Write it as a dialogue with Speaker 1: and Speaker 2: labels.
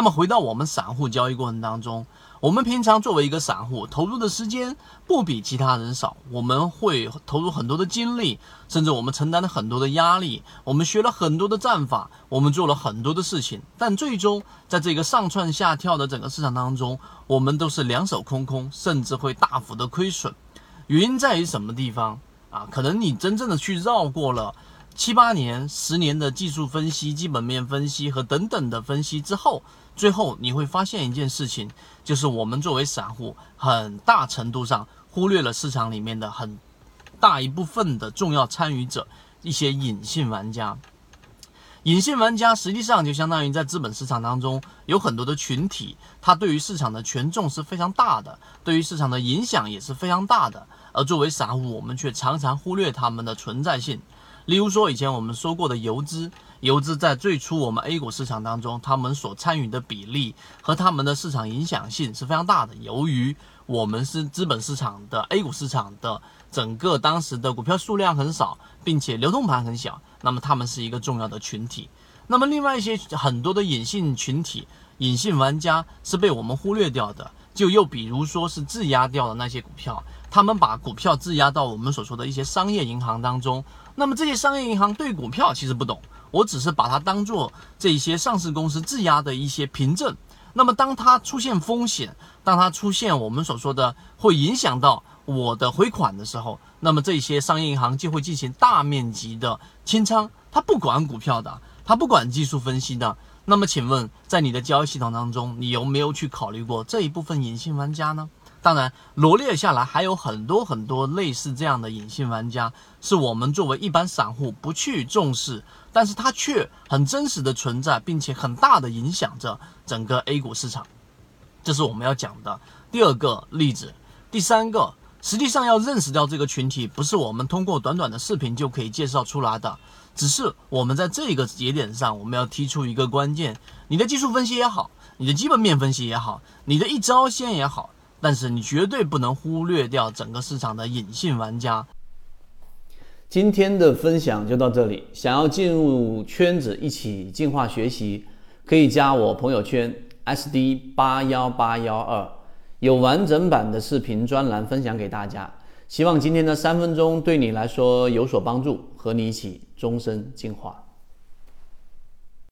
Speaker 1: 那么回到我们散户交易过程当中，我们平常作为一个散户，投入的时间不比其他人少，我们会投入很多的精力，甚至我们承担了很多的压力，我们学了很多的战法，我们做了很多的事情，但最终在这个上窜下跳的整个市场当中，我们都是两手空空，甚至会大幅的亏损。原因在于什么地方啊？可能你真正的去绕过了。七八年、十年的技术分析、基本面分析和等等的分析之后，最后你会发现一件事情，就是我们作为散户，很大程度上忽略了市场里面的很大一部分的重要参与者，一些隐性玩家。隐性玩家实际上就相当于在资本市场当中有很多的群体，它对于市场的权重是非常大的，对于市场的影响也是非常大的。而作为散户，我们却常常忽略他们的存在性。例如说，以前我们说过的游资，游资在最初我们 A 股市场当中，他们所参与的比例和他们的市场影响性是非常大的。由于我们是资本市场的 A 股市场的整个当时的股票数量很少，并且流通盘很小，那么他们是一个重要的群体。那么另外一些很多的隐性群体、隐性玩家是被我们忽略掉的。就又比如说是质押掉的那些股票，他们把股票质押到我们所说的一些商业银行当中。那么这些商业银行对股票其实不懂，我只是把它当做这些上市公司质押的一些凭证。那么当它出现风险，当它出现我们所说的会影响到我的回款的时候，那么这些商业银行就会进行大面积的清仓。它不管股票的，它不管技术分析的。那么请问，在你的交易系统当中，你有没有去考虑过这一部分隐性玩家呢？当然，罗列下来还有很多很多类似这样的隐性玩家，是我们作为一般散户不去重视，但是它却很真实的存在，并且很大的影响着整个 A 股市场。这是我们要讲的第二个例子。第三个，实际上要认识到这个群体，不是我们通过短短的视频就可以介绍出来的，只是我们在这个节点上，我们要提出一个关键：你的技术分析也好，你的基本面分析也好，你的一招鲜也好。但是你绝对不能忽略掉整个市场的隐性玩家。
Speaker 2: 今天的分享就到这里，想要进入圈子一起进化学习，可以加我朋友圈 SD 八幺八幺二，有完整版的视频专栏分享给大家。希望今天的三分钟对你来说有所帮助，和你一起终身进化。